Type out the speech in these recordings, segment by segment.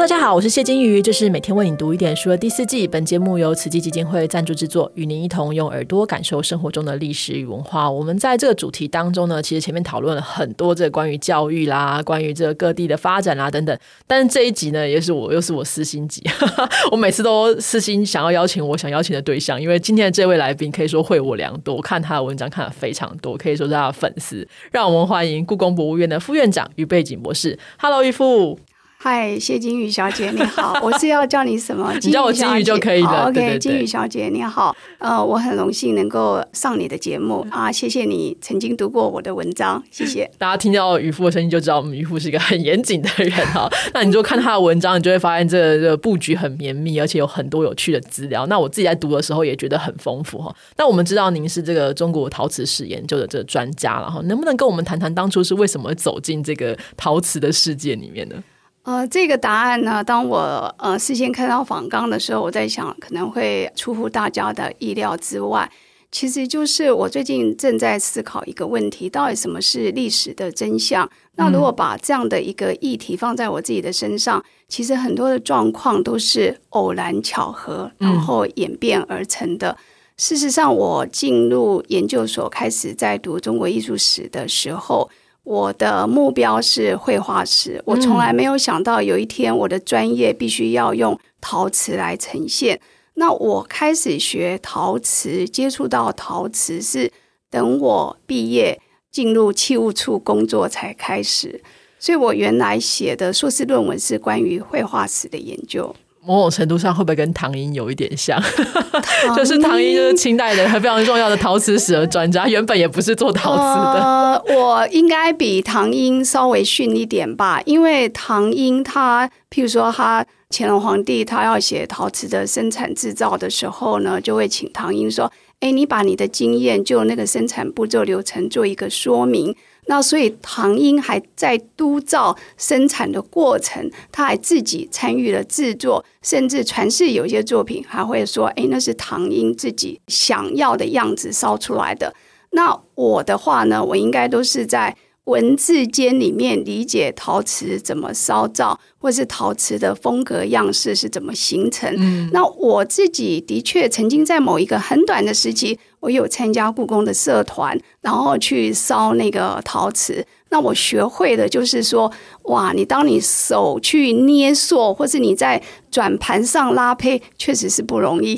大家好，我是谢金鱼，这是每天为你读一点书的第四季。本节目由慈济基金会赞助制作，与您一同用耳朵感受生活中的历史与文化。我们在这个主题当中呢，其实前面讨论了很多这关于教育啦，关于这个各地的发展啦等等。但是这一集呢，也是我又是我私心集，我每次都私心想要邀请我想邀请的对象，因为今天的这位来宾可以说会我良多，看他的文章看了非常多，可以说是他的粉丝。让我们欢迎故宫博物院的副院长于背景博士。Hello，于副。嗨，谢金宇小姐，你好，我是要叫你什么？你叫我金宇就可以了。OK，金宇小姐，你好。呃，我很荣幸能够上你的节目啊，谢谢你曾经读过我的文章，谢谢。大家听到渔夫的声音就知道，我们渔夫是一个很严谨的人哈。那你就看他的文章，你就会发现这个这个布局很绵密，而且有很多有趣的资料。那我自己在读的时候也觉得很丰富哈。那我们知道您是这个中国陶瓷史研究的这个专家了哈，能不能跟我们谈谈当初是为什么走进这个陶瓷的世界里面呢？呃，这个答案呢，当我呃事先看到访纲的时候，我在想可能会出乎大家的意料之外。其实就是我最近正在思考一个问题：到底什么是历史的真相？那如果把这样的一个议题放在我自己的身上，其实很多的状况都是偶然巧合，然后演变而成的。事实上，我进入研究所开始在读中国艺术史的时候。我的目标是绘画师，我从来没有想到有一天我的专业必须要用陶瓷来呈现。那我开始学陶瓷，接触到陶瓷是等我毕业进入器物处工作才开始。所以我原来写的硕士论文是关于绘画史的研究。某种程度上会不会跟唐英有一点像？就是唐英就是清代的非常重要的陶瓷史的专家，原本也不是做陶瓷的。呃我应该比唐英稍微逊一点吧，因为唐英他，譬如说他乾隆皇帝他要写陶瓷的生产制造的时候呢，就会请唐英说：“哎，你把你的经验就那个生产步骤流程做一个说明。”那所以唐英还在督造生产的过程，他还自己参与了制作，甚至传世有些作品还会说：“哎，那是唐英自己想要的样子烧出来的。”那我的话呢，我应该都是在。文字间里面理解陶瓷怎么烧造，或是陶瓷的风格样式是怎么形成。那我自己的确曾经在某一个很短的时期，我有参加故宫的社团，然后去烧那个陶瓷。那我学会的就是说，哇，你当你手去捏塑，或是你在转盘上拉胚，确实是不容易。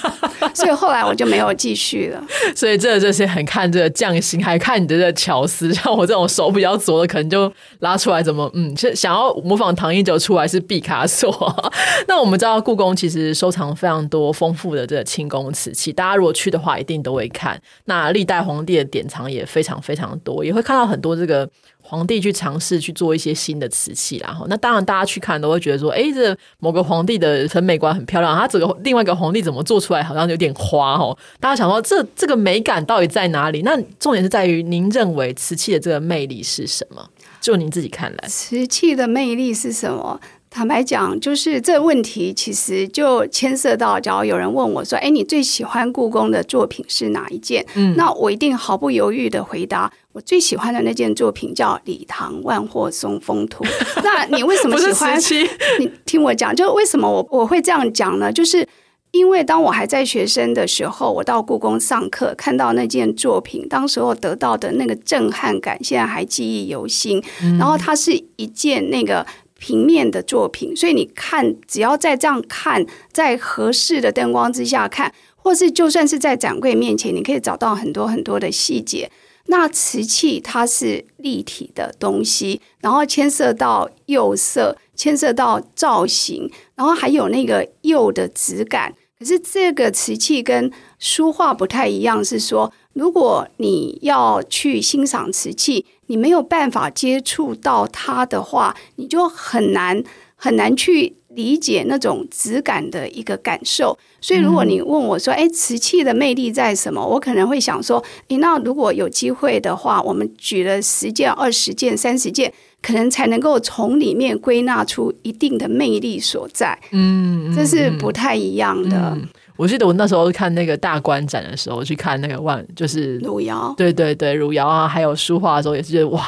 所以后来我就没有继续了。所以这这些很看这个匠心，还看你的这巧思。像我这种手比较拙的，可能就拉出来怎么嗯，就想要模仿唐英九出来是毕卡索。那我们知道故宫其实收藏非常多丰富的这个清宫瓷器，大家如果去的话，一定都会看。那历代皇帝的典藏也非常非常多，也会看到很多这个。皇帝去尝试去做一些新的瓷器，然后那当然大家去看都会觉得说，哎，这某个皇帝的审美观很漂亮，他整个另外一个皇帝怎么做出来好像有点花哦。大家想说，这这个美感到底在哪里？那重点是在于您认为瓷器的这个魅力是什么？就您自己看来，瓷器的魅力是什么？坦白讲，就是这问题其实就牵涉到，假如有人问我说：“哎，你最喜欢故宫的作品是哪一件？”嗯，那我一定毫不犹豫的回答，我最喜欢的那件作品叫《礼堂万壑松风图》。那你为什么喜欢？你听我讲，就为什么我我会这样讲呢？就是因为当我还在学生的时候，我到故宫上课，看到那件作品，当时候得到的那个震撼感，现在还记忆犹新。然后它是一件那个。平面的作品，所以你看，只要在这样看，在合适的灯光之下看，或是就算是在展柜面前，你可以找到很多很多的细节。那瓷器它是立体的东西，然后牵涉到釉色，牵涉到造型，然后还有那个釉的质感。可是这个瓷器跟书画不太一样，是说，如果你要去欣赏瓷器。你没有办法接触到它的话，你就很难很难去理解那种质感的一个感受。所以，如果你问我说：“哎，瓷器的魅力在什么？”我可能会想说：“诶，那如果有机会的话，我们举了十件、二十件、三十件，可能才能够从里面归纳出一定的魅力所在。”嗯，这是不太一样的。我记得我那时候看那个大观展的时候，去看那个万就是汝窑，对对对，汝窑啊，还有书画的时候，也是觉得哇，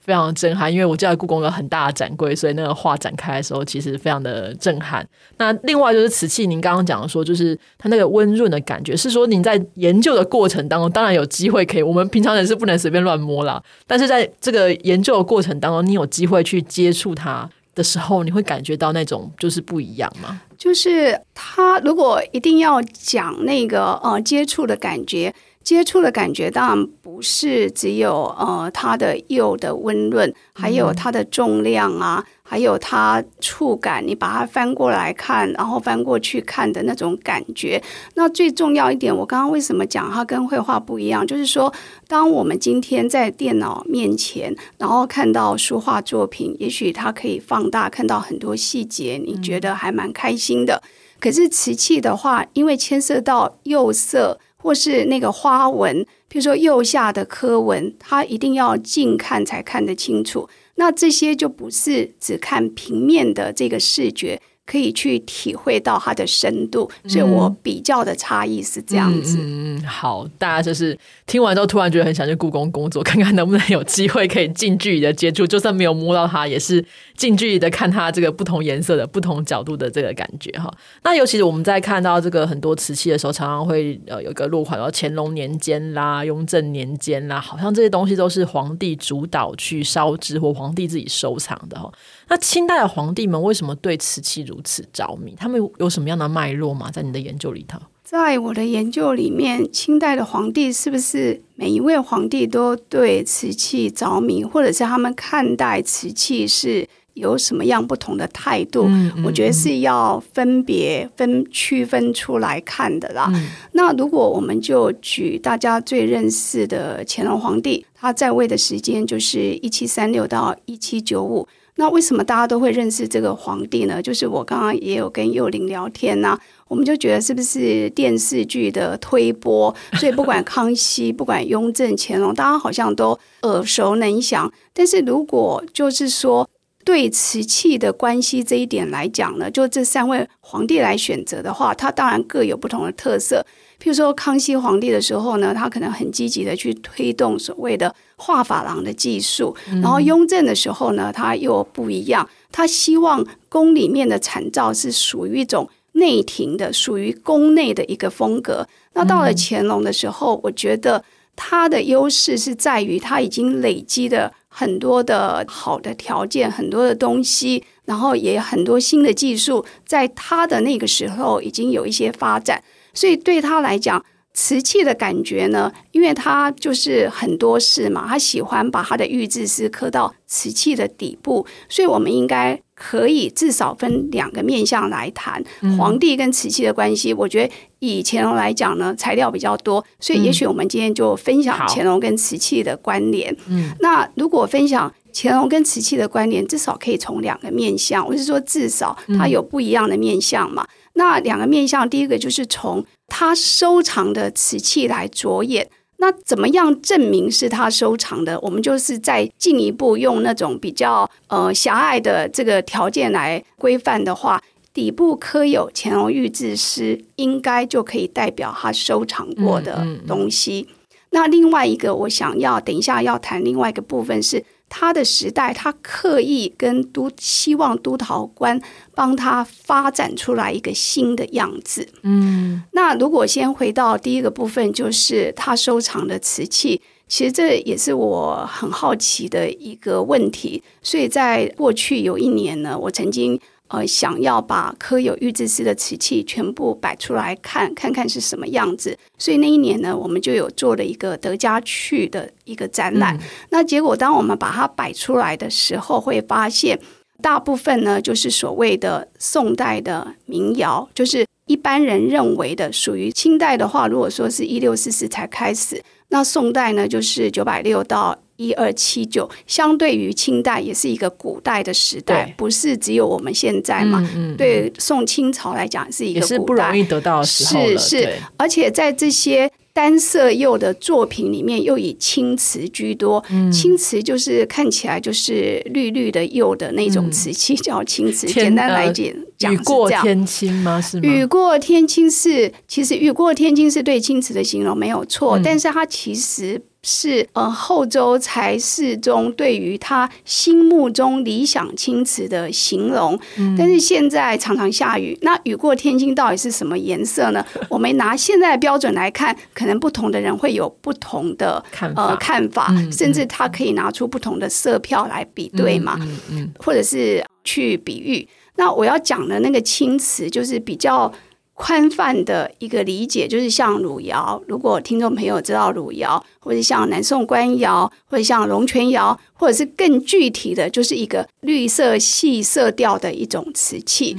非常震撼。因为我记得故宫有很大的展柜，所以那个画展开的时候，其实非常的震撼。那另外就是瓷器，您刚刚讲的说，就是它那个温润的感觉，是说您在研究的过程当中，当然有机会可以，我们平常人是不能随便乱摸啦。但是在这个研究的过程当中，你有机会去接触它的时候，你会感觉到那种就是不一样吗？就是他如果一定要讲那个呃接触的感觉。接触的感觉当然不是只有呃它的釉的温润，还有它的重量啊，还有它触感。你把它翻过来看，然后翻过去看的那种感觉。那最重要一点，我刚刚为什么讲它跟绘画不一样？就是说，当我们今天在电脑面前，然后看到书画作品，也许它可以放大看到很多细节，你觉得还蛮开心的。可是瓷器的话，因为牵涉到釉色。或是那个花纹，譬如说右下的刻纹，它一定要近看才看得清楚。那这些就不是只看平面的这个视觉。可以去体会到它的深度，所以我比较的差异是这样子。嗯，好，大家就是听完之后突然觉得很想去故宫工作，看看能不能有机会可以近距离的接触，就算没有摸到它，也是近距离的看它这个不同颜色的不同角度的这个感觉哈。那尤其是我们在看到这个很多瓷器的时候，常常会呃有一个落款，然乾隆年间啦、雍正年间啦，好像这些东西都是皇帝主导去烧制或皇帝自己收藏的哈。那清代的皇帝们为什么对瓷器如此着迷？他们有什么样的脉络吗？在你的研究里头，在我的研究里面，清代的皇帝是不是每一位皇帝都对瓷器着迷，或者是他们看待瓷器是有什么样不同的态度？我觉得是要分别分区分出来看的啦。那如果我们就举大家最认识的乾隆皇帝，他在位的时间就是一七三六到一七九五。那为什么大家都会认识这个皇帝呢？就是我刚刚也有跟幼玲聊天呐，我们就觉得是不是电视剧的推播，所以不管康熙、不管雍正、乾隆，大家好像都耳熟能详。但是如果就是说对瓷器的关系这一点来讲呢，就这三位皇帝来选择的话，他当然各有不同的特色。譬如说康熙皇帝的时候呢，他可能很积极的去推动所谓的画珐琅的技术，然后雍正的时候呢，他又不一样，他希望宫里面的产造是属于一种内廷的，属于宫内的一个风格。那到了乾隆的时候，我觉得他的优势是在于他已经累积的很多的好的条件，很多的东西，然后也很多新的技术，在他的那个时候已经有一些发展。所以对他来讲，瓷器的感觉呢，因为它就是很多事嘛，他喜欢把他的玉质丝刻到瓷器的底部，所以我们应该可以至少分两个面向来谈皇帝跟瓷器的关系。我觉得以乾隆来讲呢，材料比较多，所以也许我们今天就分享乾隆跟瓷器的关联。嗯，那如果分享乾隆跟瓷器的关联，至少可以从两个面向，我是说至少它有不一样的面相嘛。那两个面向，第一个就是从他收藏的瓷器来着眼。那怎么样证明是他收藏的？我们就是再进一步用那种比较呃狭隘的这个条件来规范的话，底部刻有乾隆御制诗，应该就可以代表他收藏过的东西。那另外一个，我想要等一下要谈另外一个部分是。他的时代，他刻意跟都希望督陶官帮他发展出来一个新的样子。嗯，那如果先回到第一个部分，就是他收藏的瓷器，其实这也是我很好奇的一个问题。所以在过去有一年呢，我曾经。呃，想要把刻有玉制师的瓷器全部摆出来看，看看是什么样子。所以那一年呢，我们就有做了一个德家去的一个展览。那结果，当我们把它摆出来的时候，会发现大部分呢，就是所谓的宋代的民谣，就是一般人认为的属于清代的话，如果说是一六四四才开始，那宋代呢，就是九百六到。一二七九，相对于清代也是一个古代的时代，不是只有我们现在嘛？对，宋清朝来讲是一个是不容易得到的时候是是，而且在这些。单色釉的作品里面，又以青瓷居多。青瓷就是看起来就是绿绿的釉的那种瓷器，叫青瓷。简单来讲，讲是这样。天青吗？是吗？雨过天青是，其实雨过天青是对青瓷的形容没有错，但是它其实是呃后周才世宗对于他心目中理想青瓷的形容。但是现在常常下雨，那雨过天晴到底是什么颜色呢？我们拿现在的标准来看，可能不同的人会有不同的看呃看法，甚至他可以拿出不同的色票来比对嘛。嗯嗯或者是去比喻。那我要讲的那个青瓷，就是比较宽泛的一个理解，就是像汝窑。如果听众朋友知道汝窑，或者像南宋官窑，或者像龙泉窑，或者是更具体的，就是一个绿色系色调的一种瓷器。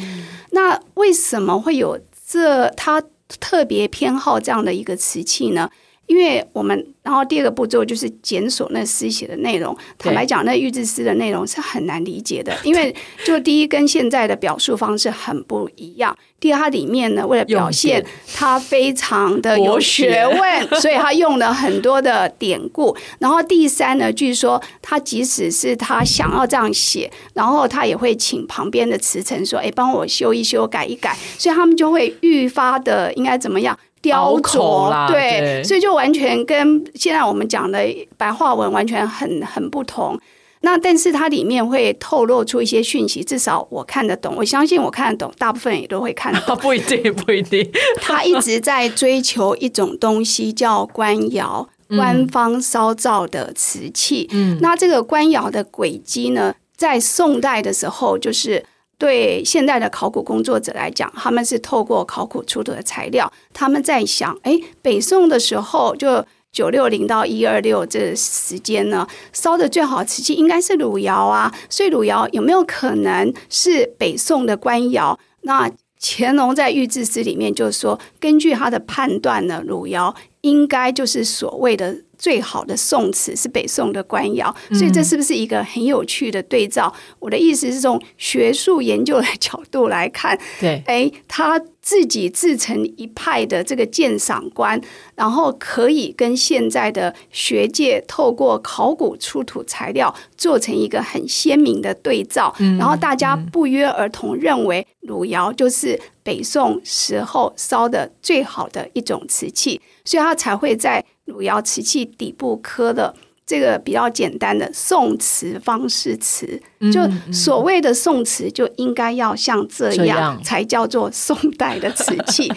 那为什么会有这他特别偏好这样的一个瓷器呢？因为我们，然后第二个步骤就是检索那诗写的内容。坦白讲，那预制诗的内容是很难理解的，因为就第一跟现在的表述方式很不一样。第二，它里面呢，为了表现它非常的 有学问，所以他用了很多的典故。然后第三呢，据说他即使是他想要这样写，然后他也会请旁边的词臣说：“哎，帮我修一修，改一改。”所以他们就会愈发的应该怎么样？雕琢，对，所以就完全跟现在我们讲的白话文完全很很不同。那但是它里面会透露出一些讯息，至少我看得懂，我相信我看得懂，大部分也都会看得懂。不一定，不一定。他一直在追求一种东西，叫官窑，官方烧造的瓷器。嗯，那这个官窑的轨迹呢，在宋代的时候，就是。对现代的考古工作者来讲，他们是透过考古出土的材料，他们在想：哎，北宋的时候，就九六零到一二六这时间呢，烧的最好瓷器应该是汝窑啊。所以汝窑有没有可能是北宋的官窑？那乾隆在御制诗里面就说，根据他的判断呢，汝窑应该就是所谓的。最好的宋词是北宋的官窑，所以这是不是一个很有趣的对照？我的意思是从学术研究的角度来看，对，哎，他自己自成一派的这个鉴赏观，然后可以跟现在的学界透过考古出土材料做成一个很鲜明的对照，然后大家不约而同认为汝窑就是北宋时候烧的最好的一种瓷器，所以它才会在。汝窑瓷器底部刻的这个比较简单的宋词方式词，就所谓的宋词就应该要像这样才叫做宋代的瓷器。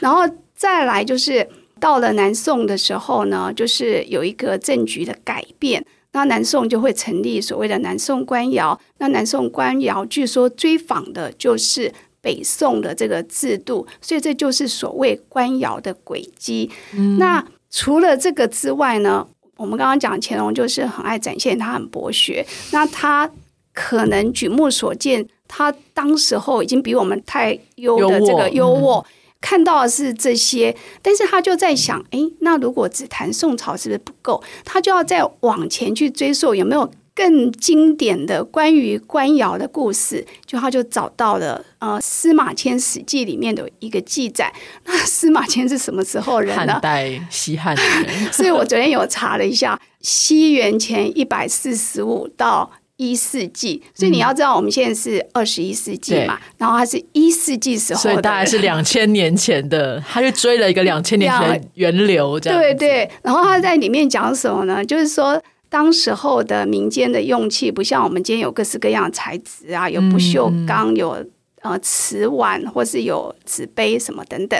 然 后再来就是到了南宋的时候呢，就是有一个政局的改变，那南宋就会成立所谓的南宋官窑。那南宋官窑据说追仿的就是北宋的这个制度，所以这就是所谓官窑的轨迹。那除了这个之外呢，我们刚刚讲乾隆就是很爱展现他很博学，那他可能举目所见，他当时候已经比我们太优的这个优渥，看到的是这些，但是他就在想，哎，那如果只谈宋朝是不是不够？他就要再往前去追溯有没有。更经典的关于官窑的故事，就他就找到了呃司马迁《史记》里面的一个记载。那司马迁是什么时候人呢？汉代西汉人。所以我昨天有查了一下，西元前一百四十五到一世纪。所以你要知道，我们现在是二十一世纪嘛，然后他是一世纪时候，所以大概是两千年前的，他就追了一个两千年前的源流，这样对对。然后他在里面讲什么呢？就是说。当时候的民间的用器不像我们今天有各式各样的材质啊，有不锈钢，有呃瓷碗，或是有纸杯什么等等。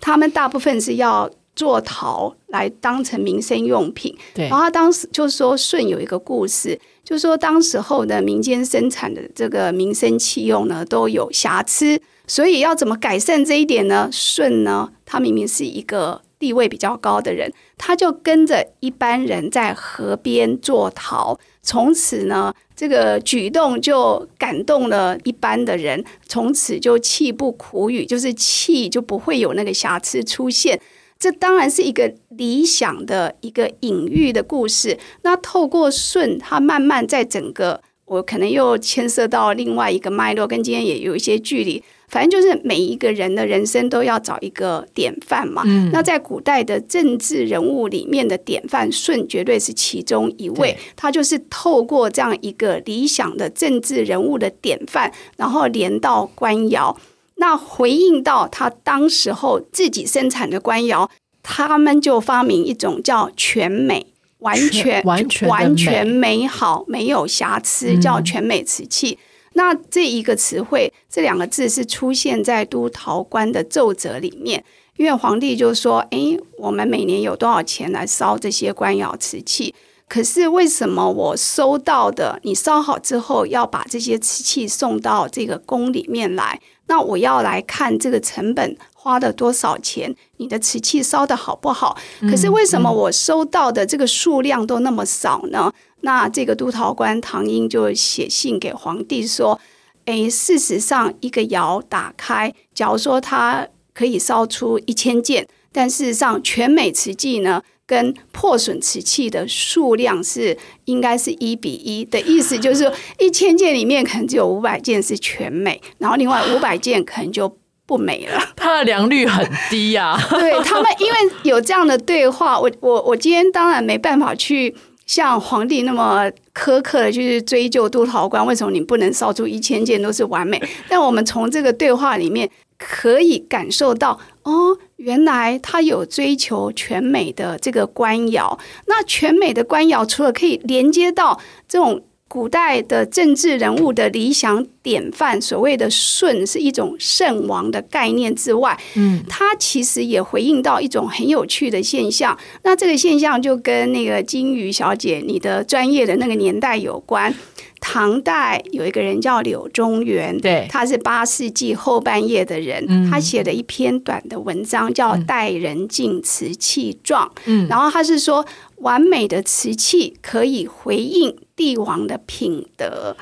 他们大部分是要做陶来当成民生用品。对。然后当时就是说舜有一个故事，就说当时候的民间生产的这个民生器用呢都有瑕疵，所以要怎么改善这一点呢？舜呢，他明明是一个。地位比较高的人，他就跟着一般人在河边做陶，从此呢，这个举动就感动了一般的人，从此就弃不苦语，就是弃就不会有那个瑕疵出现。这当然是一个理想的一个隐喻的故事。那透过舜，他慢慢在整个，我可能又牵涉到另外一个脉络，跟今天也有一些距离。反正就是每一个人的人生都要找一个典范嘛。那在古代的政治人物里面的典范，舜绝对是其中一位。他就是透过这样一个理想的政治人物的典范，然后连到官窑，那回应到他当时候自己生产的官窑，他们就发明一种叫全美。完全完全完全美好，没有瑕疵，叫全美瓷器。那这一个词汇，这两个字是出现在都陶官的奏折里面，因为皇帝就说：“诶，我们每年有多少钱来烧这些官窑瓷器？可是为什么我收到的，你烧好之后要把这些瓷器送到这个宫里面来？那我要来看这个成本花了多少钱？你的瓷器烧的好不好？可是为什么我收到的这个数量都那么少呢？”那这个督陶官唐英就写信给皇帝说：“诶，事实上，一个窑打开，假如说它可以烧出一千件，但事实上，全美瓷器呢，跟破损瓷器的数量是应该是一比一的意思，就是一千件里面可能只有五百件是全美，然后另外五百件可能就不美了。它的良率很低呀。对他们，因为有这样的对话，我我我今天当然没办法去。”像皇帝那么苛刻的去追究督陶官，为什么你不能烧出一千件都是完美？但我们从这个对话里面可以感受到，哦，原来他有追求全美的这个官窑。那全美的官窑，除了可以连接到这种。古代的政治人物的理想典范，所谓的“舜”是一种圣王的概念之外，嗯，它其实也回应到一种很有趣的现象。那这个现象就跟那个金鱼小姐你的专业的那个年代有关。唐代有一个人叫柳宗元，对，他是八世纪后半叶的人，他写了一篇短的文章叫《待人敬瓷器状》，嗯，然后他是说完美的瓷器可以回应。帝王的品德，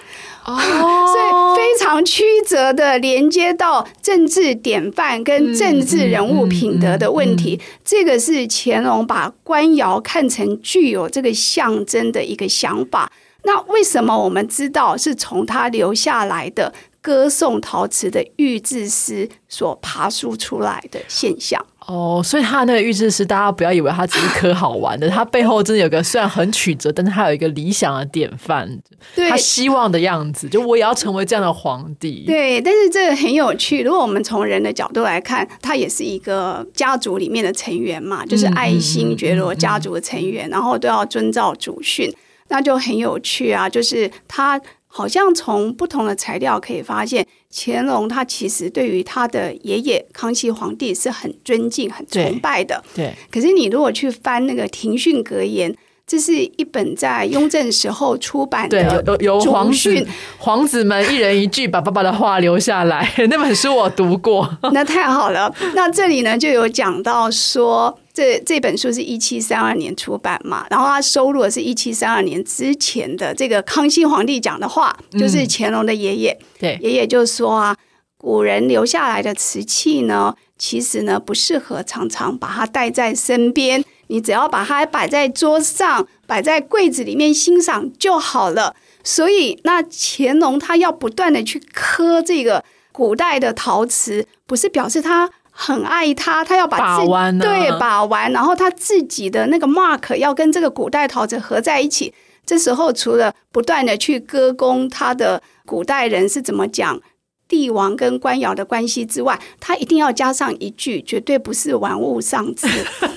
哦，所以非常曲折的连接到政治典范跟政治人物品德的问题。这个是乾隆把官窑看成具有这个象征的一个想法。那为什么我们知道是从他留下来的歌颂陶瓷的御制诗所爬梳出来的现象？哦，所以他那个预制诗，大家不要以为他只是刻好玩的，他背后真的有个虽然很曲折，但是他有一个理想的典范，他希望的样子，就我也要成为这样的皇帝。对，但是这个很有趣。如果我们从人的角度来看，他也是一个家族里面的成员嘛，就是爱新觉罗家族的成员，然后都要遵照祖训，那就很有趣啊。就是他好像从不同的材料可以发现。乾隆他其实对于他的爷爷康熙皇帝是很尊敬、很崇拜的。对。可是你如果去翻那个《庭训格言》，这是一本在雍正时候出版的，有有皇子皇子们一人一句把爸爸的话留下来。那本书我读过。那太好了。那这里呢就有讲到说。这这本书是一七三二年出版嘛，然后他收录的是一七三二年之前的这个康熙皇帝讲的话，就是乾隆的爷爷。对，爷爷就说啊，古人留下来的瓷器呢，其实呢不适合常常把它带在身边，你只要把它摆在桌上，摆在柜子里面欣赏就好了。所以，那乾隆他要不断的去刻这个古代的陶瓷，不是表示他。很爱他，他要把自己对把玩，然后他自己的那个 mark 要跟这个古代陶瓷合在一起。这时候除了不断的去歌功他的古代人是怎么讲。帝王跟官窑的关系之外，他一定要加上一句，绝对不是玩物丧志，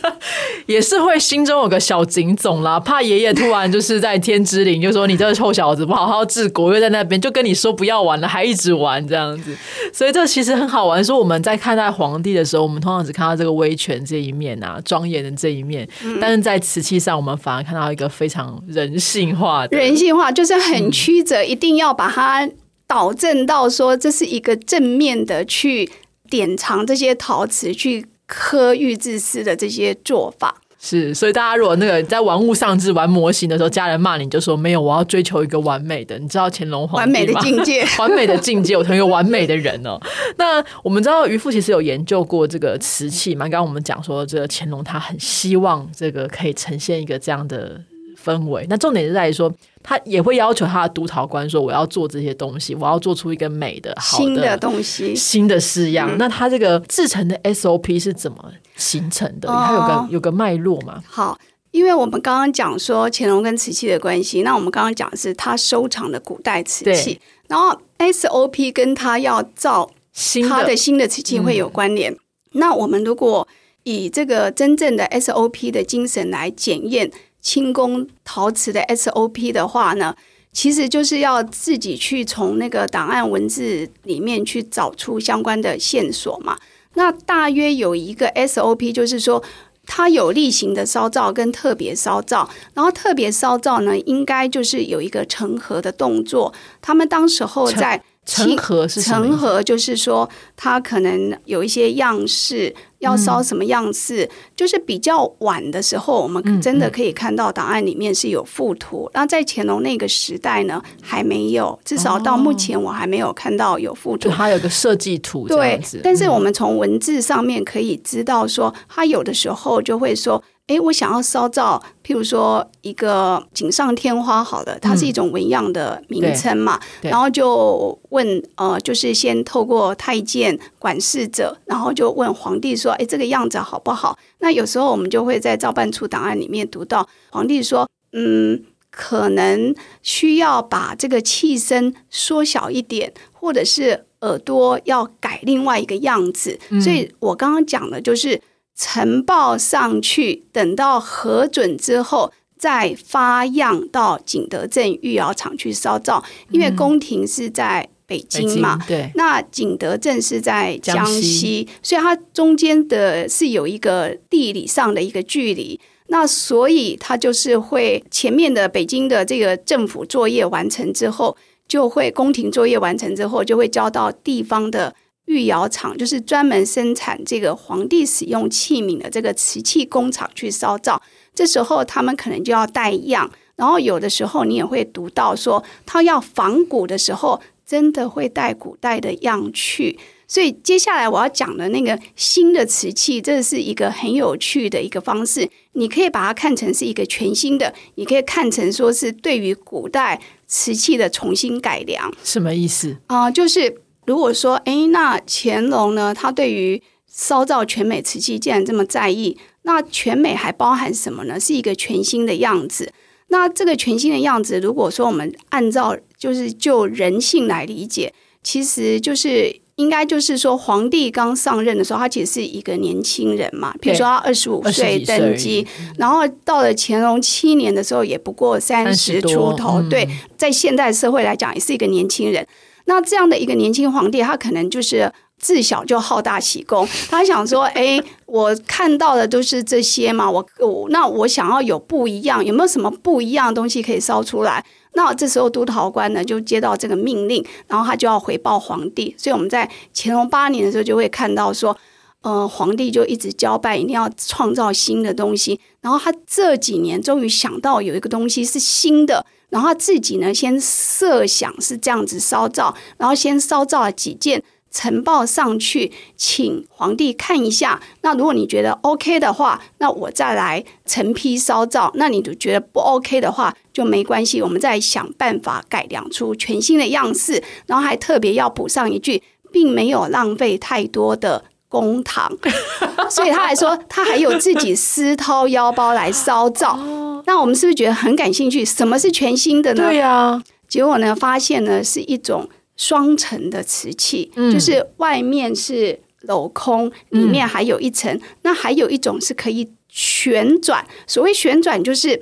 也是会心中有个小警总啦，怕爷爷突然就是在天之灵，就说你这个臭小子不好好治国，又在那边就跟你说不要玩了，还一直玩这样子，所以这其实很好玩。说我们在看待皇帝的时候，我们通常只看到这个威权这一面啊，庄严的这一面，但是在瓷器上，我们反而看到一个非常人性化的，人性化就是很曲折，一定要把它。导正到说这是一个正面的去典藏这些陶瓷、去刻玉制丝的这些做法，是。所以大家如果那个在玩物丧志、玩模型的时候，家人骂你就说没有，我要追求一个完美的。你知道乾隆皇帝完美的境界，完美的境界，我成为一个完美的人哦。那我们知道渔夫其实有研究过这个瓷器嘛？刚刚我们讲说，这个乾隆他很希望这个可以呈现一个这样的。氛围，那重点是在于说，他也会要求他的督陶官说：“我要做这些东西，我要做出一个美的、好的东西、新的式样。”那他这个制成的 SOP 是怎么形成的？它有个有个脉络嘛？好，因为我们刚刚讲说乾隆跟瓷器的关系，那我们刚刚讲的是他收藏的古代瓷器，然后 SOP 跟他要造他的新的瓷器会有关联。那我们如果以这个真正的 SOP 的精神来检验。清工陶瓷的 SOP 的话呢，其实就是要自己去从那个档案文字里面去找出相关的线索嘛。那大约有一个 SOP，就是说它有例行的烧造跟特别烧造，然后特别烧造呢，应该就是有一个成盒的动作。他们当时候在。成盒是成盒，就是说它可能有一些样式要烧什么样式，就是比较晚的时候，我们真的可以看到档案里面是有附图。那在乾隆那个时代呢，还没有，至少到目前我还没有看到有附图。它有个设计图，对。但是我们从文字上面可以知道，说它有的时候就会说。哎，我想要烧造，譬如说一个锦上添花，好了，它是一种纹样的名称嘛。然后就问，呃，就是先透过太监管事者，然后就问皇帝说：“哎，这个样子好不好？”那有时候我们就会在照办处档案里面读到，皇帝说：“嗯，可能需要把这个器身缩小一点，或者是耳朵要改另外一个样子。”所以我刚刚讲的就是。呈报上去，等到核准之后，再发样到景德镇御窑厂去烧造。因为宫廷是在北京嘛，对，那景德镇是在江西，所以它中间的是有一个地理上的一个距离。那所以它就是会前面的北京的这个政府作业完成之后，就会宫廷作业完成之后，就会交到地方的。御窑厂就是专门生产这个皇帝使用器皿的这个瓷器工厂去烧造，这时候他们可能就要带样，然后有的时候你也会读到说，他要仿古的时候，真的会带古代的样去。所以接下来我要讲的那个新的瓷器，这是一个很有趣的一个方式，你可以把它看成是一个全新的，你可以看成说是对于古代瓷器的重新改良。什么意思啊？就是。如果说，哎，那乾隆呢？他对于烧造全美瓷器既然这么在意，那全美还包含什么呢？是一个全新的样子。那这个全新的样子，如果说我们按照就是就人性来理解，其实就是应该就是说，皇帝刚上任的时候，他其实是一个年轻人嘛。比如说他二十五岁登基，然后到了乾隆七年的时候，也不过三十出头。对，在现代社会来讲，也是一个年轻人。那这样的一个年轻皇帝，他可能就是自小就好大喜功。他想说：“哎，我看到的都是这些嘛，我我那我想要有不一样，有没有什么不一样的东西可以烧出来？”那这时候督陶官呢就接到这个命令，然后他就要回报皇帝。所以我们在乾隆八年的时候就会看到说，呃，皇帝就一直交办，一定要创造新的东西。然后他这几年终于想到有一个东西是新的。然后自己呢，先设想是这样子烧造，然后先烧造了几件，呈报上去，请皇帝看一下。那如果你觉得 OK 的话，那我再来成批烧造。那你就觉得不 OK 的话，就没关系，我们再想办法改良出全新的样式。然后还特别要补上一句，并没有浪费太多的公堂，所以他还说他还有自己私掏腰包来烧造。那我们是不是觉得很感兴趣？什么是全新的呢？对呀，结果呢，发现呢是一种双层的瓷器，就是外面是镂空，里面还有一层。那还有一种是可以旋转，所谓旋转就是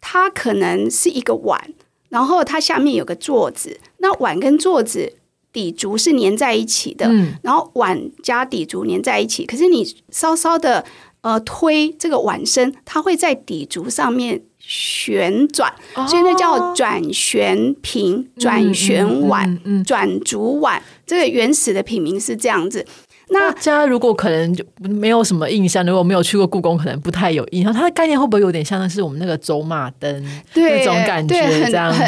它可能是一个碗，然后它下面有个座子，那碗跟座子底足是粘在一起的，然后碗加底足粘在一起，可是你稍稍的。呃，推这个碗身，它会在底足上面旋转，所以那叫转旋瓶、转旋碗、转足碗。这个原始的品名是这样子。那大家如果可能就没有什么印象，如果没有去过故宫，可能不太有印象。它的概念会不会有点像是我们那个走马灯那种感觉？这样子，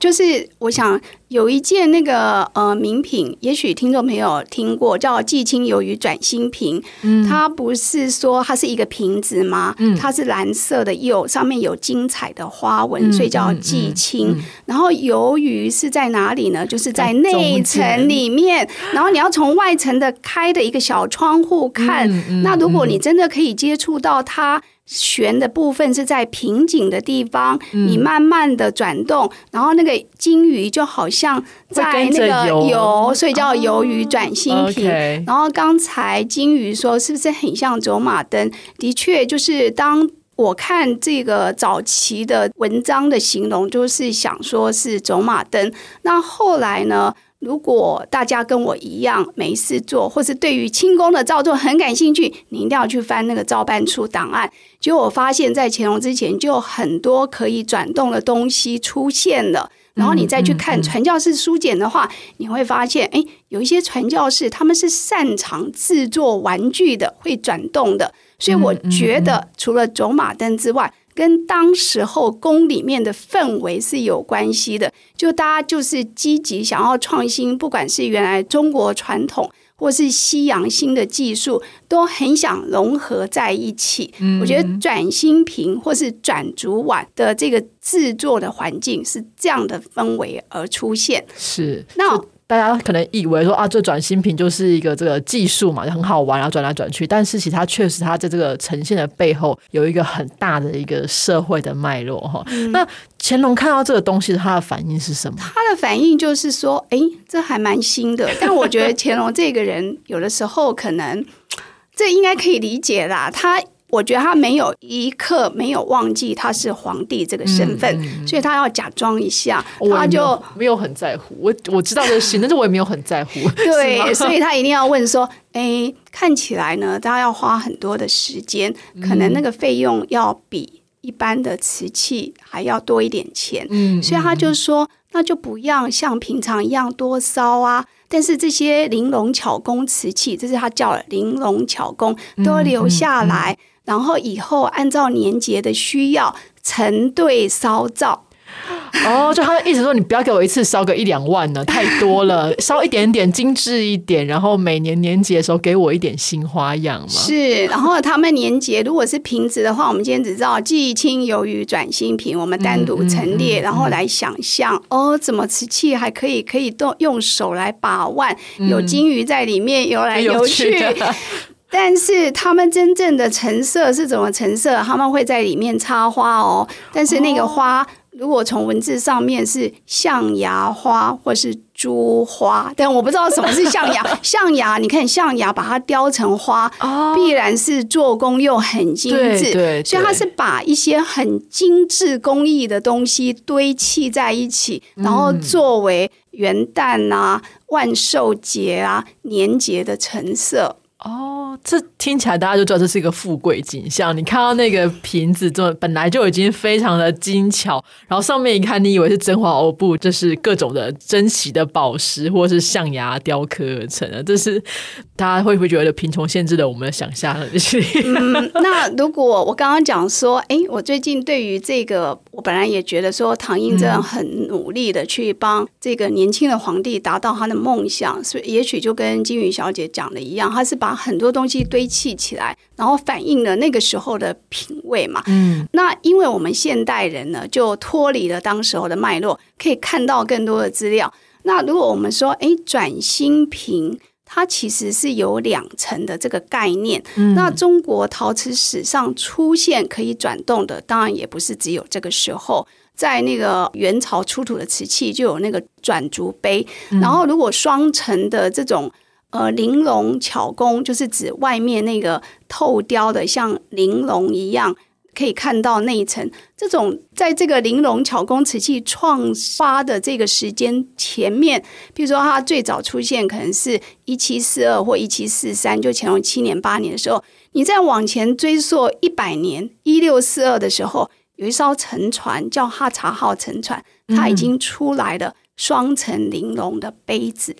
就是我想。有一件那个呃名品，也许听众朋友听过，叫季青鱿鱼转心瓶。嗯，它不是说它是一个瓶子吗？嗯，它是蓝色的釉，上面有精彩的花纹，所以叫季青。然后鱿鱼是在哪里呢？就是在内层里面。然后你要从外层的开的一个小窗户看。那如果你真的可以接触到它。旋的部分是在瓶颈的地方，你慢慢的转动，然后那个金鱼就好像在那个游，所以叫鱿鱼转心瓶。然后刚才金鱼说是不是很像走马灯？的确，就是当我看这个早期的文章的形容，就是想说是走马灯。那后来呢？如果大家跟我一样没事做，或是对于清宫的造作很感兴趣，你一定要去翻那个照办处档案。结果我发现，在乾隆之前就很多可以转动的东西出现了。然后你再去看传教士书简的话，你会发现，哎，有一些传教士他们是擅长制作玩具的，会转动的。所以我觉得，除了走马灯之外，跟当时候宫里面的氛围是有关系的。就大家就是积极想要创新，不管是原来中国传统，或是西洋新的技术，都很想融合在一起。我觉得转新瓶或是转竹碗的这个制作的环境是这样的氛围而出现。是那。大家可能以为说啊，这转新品就是一个这个技术嘛，就很好玩，然后转来转去。但是其实它确实，它在这个呈现的背后有一个很大的一个社会的脉络哈。那乾隆看到这个东西，他的反应是什么？他的反应就是说，哎，这还蛮新的。但我觉得乾隆这个人有的时候可能这应该可以理解啦，他。我觉得他没有一刻没有忘记他是皇帝这个身份，所以他要假装一下，他就没有很在乎。我我知道这些，但是我也没有很在乎。对，所以他一定要问说：“哎，看起来呢，他要花很多的时间，可能那个费用要比一般的瓷器还要多一点钱。”嗯，所以他就说：“那就不要像平常一样多烧啊。”但是这些玲珑巧工瓷器，这是他叫玲珑巧工，都留下来。然后以后按照年节的需要成对烧造，哦，就他的意思说，你不要给我一次烧个一两万呢，太多了，烧一点点精致一点，然后每年年节的时候给我一点新花样嘛。是，然后他们年节如果是瓶子的话，我们今天只知道季青鱿鱼转新瓶，我们单独陈列，然后来想象哦，怎么瓷器还可以可以动用手来把玩，有金鱼在里面游来游去。但是他们真正的成色是怎么成色？他们会在里面插花哦。但是那个花，如果从文字上面是象牙花或是珠花，但我不知道什么是象牙。象牙，你看象牙把它雕成花，必然是做工又很精致。对，所以它是把一些很精致工艺的东西堆砌在一起，然后作为元旦啊、万寿节啊、年节的成色。哦，这听起来大家就知道这是一个富贵景象。你看到那个瓶子，这本来就已经非常的精巧，然后上面一看，你以为是真华欧布，这是各种的珍奇的宝石或是象牙雕刻而成的。这是大家会不会觉得贫穷限制了我们的想象力？嗯，那如果我刚刚讲说，哎，我最近对于这个，我本来也觉得说，唐英这样很努力的去帮这个年轻的皇帝达到他的梦想，所以也许就跟金宇小姐讲的一样，他是把把很多东西堆砌起来，然后反映了那个时候的品味嘛。嗯，那因为我们现代人呢，就脱离了当时候的脉络，可以看到更多的资料。那如果我们说，哎，转新瓶，它其实是有两层的这个概念。那中国陶瓷史上出现可以转动的，当然也不是只有这个时候，在那个元朝出土的瓷器就有那个转足杯，然后如果双层的这种。呃，玲珑巧工就是指外面那个透雕的，像玲珑一样，可以看到内层。这种在这个玲珑巧工瓷器创发的这个时间前面，比如说它最早出现可能是一七四二或一七四三，就乾隆七年八年的时候，你再往前追溯一百年，一六四二的时候，有一艘沉船叫哈查号沉船，它已经出来了双层玲珑的杯子。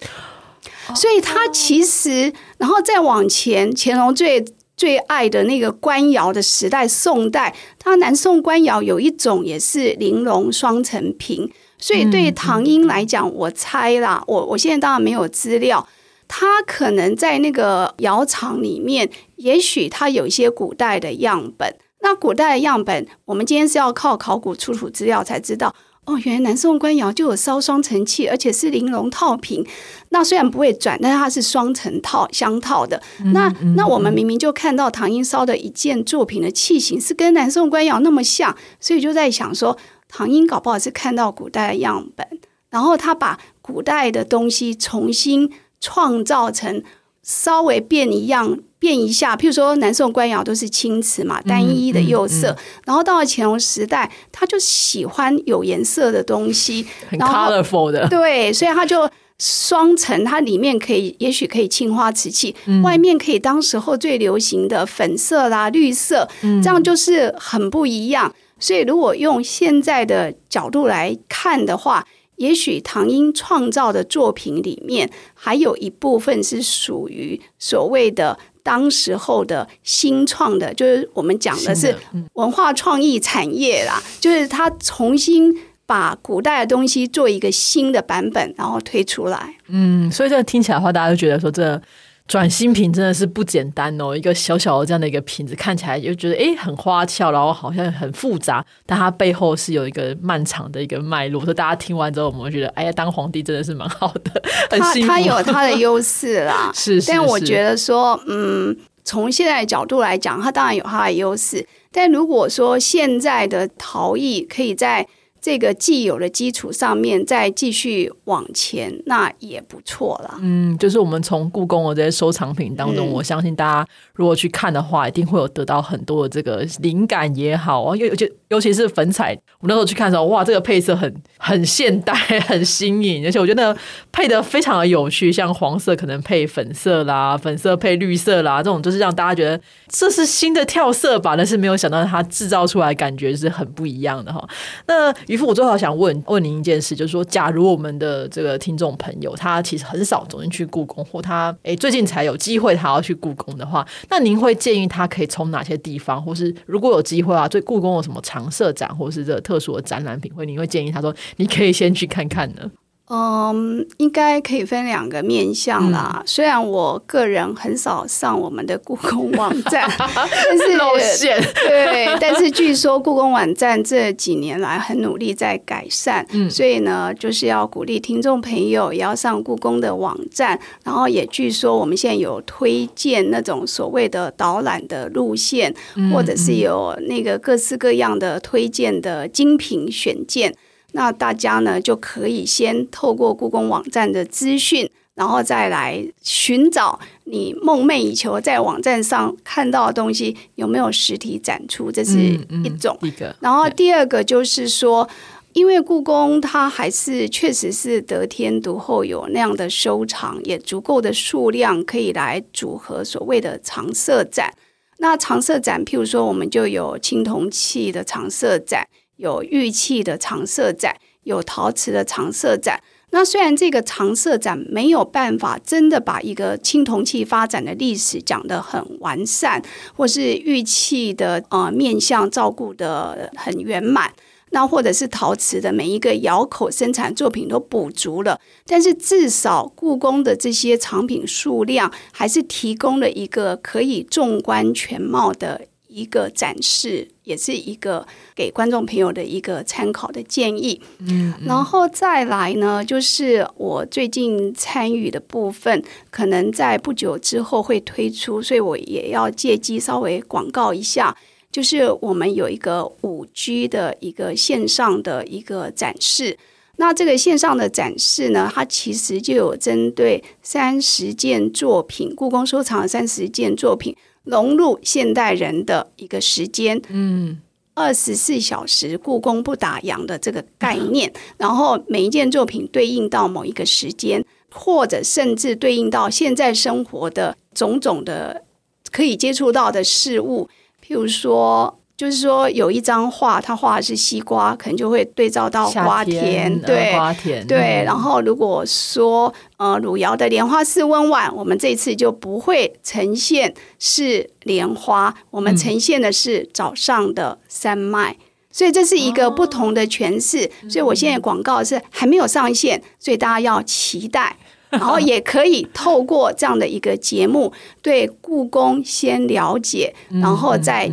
所以它其实，然后再往前，乾隆最最爱的那个官窑的时代，宋代，它南宋官窑有一种也是玲珑双层瓶。所以对唐英来讲，我猜啦，我我现在当然没有资料，他可能在那个窑厂里面，也许他有一些古代的样本。那古代的样本，我们今天是要靠考古出土资料才知道。哦，原来南宋官窑就有烧双层器，而且是玲珑套瓶。那虽然不会转，但是它是双层套相套的。那那我们明明就看到唐英烧的一件作品的器型是跟南宋官窑那么像，所以就在想说，唐英搞不好是看到古代的样本，然后他把古代的东西重新创造成稍微变一样。变一下，譬如说南宋官窑都是青瓷嘛，单一的釉色，然后到了乾隆时代，他就喜欢有颜色的东西，很 colorful 的，对，所以他就双层，它里面可以也许可以青花瓷器，外面可以当时候最流行的粉色啦、绿色，这样就是很不一样。所以如果用现在的角度来看的话，也许唐英创造的作品里面，还有一部分是属于所谓的当时候的新创的，就是我们讲的是文化创意产业啦，就是他重新把古代的东西做一个新的版本，然后推出来。嗯，所以这听起来的话，大家都觉得说这。转新品真的是不简单哦，一个小小的这样的一个瓶子，看起来就觉得诶很花俏，然后好像很复杂，但它背后是有一个漫长的一个脉络。所以大家听完之后，我们会觉得，哎呀，当皇帝真的是蛮好的，他 他有他的优势啦，是。但我觉得说，嗯，从现在的角度来讲，它当然有它的优势。但如果说现在的陶艺可以在这个既有的基础上面再继续往前，那也不错了。嗯，就是我们从故宫的这些收藏品当中，我相信大家如果去看的话，一定会有得到很多的这个灵感也好啊，尤尤尤其是粉彩，我那时候去看的时候，哇，这个配色很 很现代，很新颖，而且我觉得配的非常的有趣，像黄色可能配粉色啦，粉色配绿色啦，这种就是让大家觉得这是新的跳色吧，但是没有想到它制造出来感觉是很不一样的哈。那我最后想问问您一件事，就是说，假如我们的这个听众朋友他其实很少走进去故宫，或他诶最近才有机会他要去故宫的话，那您会建议他可以从哪些地方，或是如果有机会啊，对故宫有什么常设展，或是这特殊的展览品，会您会建议他说，你可以先去看看呢？嗯，应该可以分两个面向啦。虽然我个人很少上我们的故宫网站，但是露馅。对，但是据说故宫网站这几年来很努力在改善，所以呢，就是要鼓励听众朋友也要上故宫的网站。然后也据说我们现在有推荐那种所谓的导览的路线，或者是有那个各式各样的推荐的精品选件。那大家呢就可以先透过故宫网站的资讯，然后再来寻找你梦寐以求在网站上看到的东西有没有实体展出，这是一种。一个。然后第二个就是说，因为故宫它还是确实是得天独厚，有那样的收藏，也足够的数量可以来组合所谓的常设展。那常设展，譬如说，我们就有青铜器的常设展。有玉器的常设展，有陶瓷的常设展。那虽然这个常设展没有办法真的把一个青铜器发展的历史讲得很完善，或是玉器的呃面相照顾得很圆满，那或者是陶瓷的每一个窑口生产作品都补足了，但是至少故宫的这些藏品数量还是提供了一个可以纵观全貌的。一个展示，也是一个给观众朋友的一个参考的建议。嗯，然后再来呢，就是我最近参与的部分，可能在不久之后会推出，所以我也要借机稍微广告一下。就是我们有一个五 G 的一个线上的一个展示，那这个线上的展示呢，它其实就有针对三十件作品，故宫收藏的三十件作品。融入现代人的一个时间，嗯，二十四小时故宫不打烊的这个概念，然后每一件作品对应到某一个时间，或者甚至对应到现在生活的种种的可以接触到的事物，譬如说。就是说，有一张画，他画的是西瓜，可能就会对照到花田，对，花田，对。然后如果说，呃，汝窑的莲花寺温婉，我们这次就不会呈现是莲花，我们呈现的是早上的山脉，所以这是一个不同的诠释。所以我现在广告是还没有上线，所以大家要期待，然后也可以透过这样的一个节目，对故宫先了解，然后再。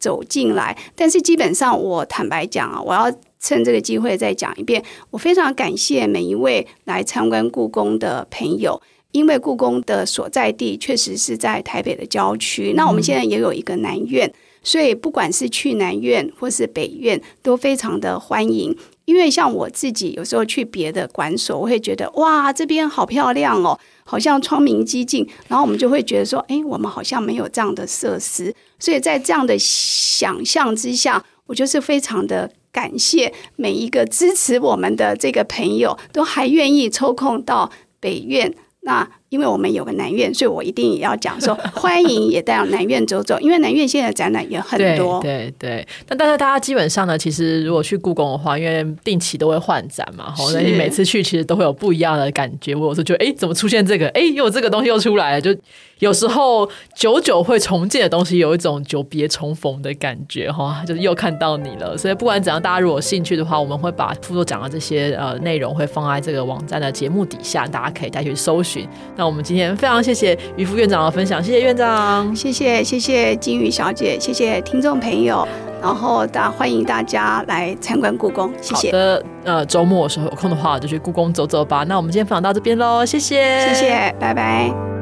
走进来，但是基本上，我坦白讲啊，我要趁这个机会再讲一遍，我非常感谢每一位来参观故宫的朋友，因为故宫的所在地确实是在台北的郊区，那我们现在也有一个南院，所以不管是去南院或是北院，都非常的欢迎。因为像我自己有时候去别的馆所，我会觉得哇，这边好漂亮哦，好像窗明几净，然后我们就会觉得说，哎，我们好像没有这样的设施，所以在这样的想象之下，我就是非常的感谢每一个支持我们的这个朋友，都还愿意抽空到北院那。因为我们有个南院，所以我一定也要讲说，欢迎也到南院走走。因为南院现在展览也很多，对对。但但是大家基本上呢，其实如果去故宫的话，因为定期都会换展嘛，哈，那你每次去其实都会有不一样的感觉。我有时候觉得，哎，怎么出现这个？哎，又这个东西又出来了。就有时候久久会重建的东西，有一种久别重逢的感觉，哈，就是又看到你了。所以不管怎样，大家如果有兴趣的话，我们会把副座讲的这些呃内容会放在这个网站的节目底下，大家可以再去搜寻。那我们今天非常谢谢于副院长的分享，谢谢院长，谢谢谢谢金宇小姐，谢谢听众朋友，然后大欢迎大家来参观故宫，谢谢。好的，呃，周末的时候有空的话就去故宫走走吧。那我们今天分享到这边喽，谢谢，谢谢，拜拜。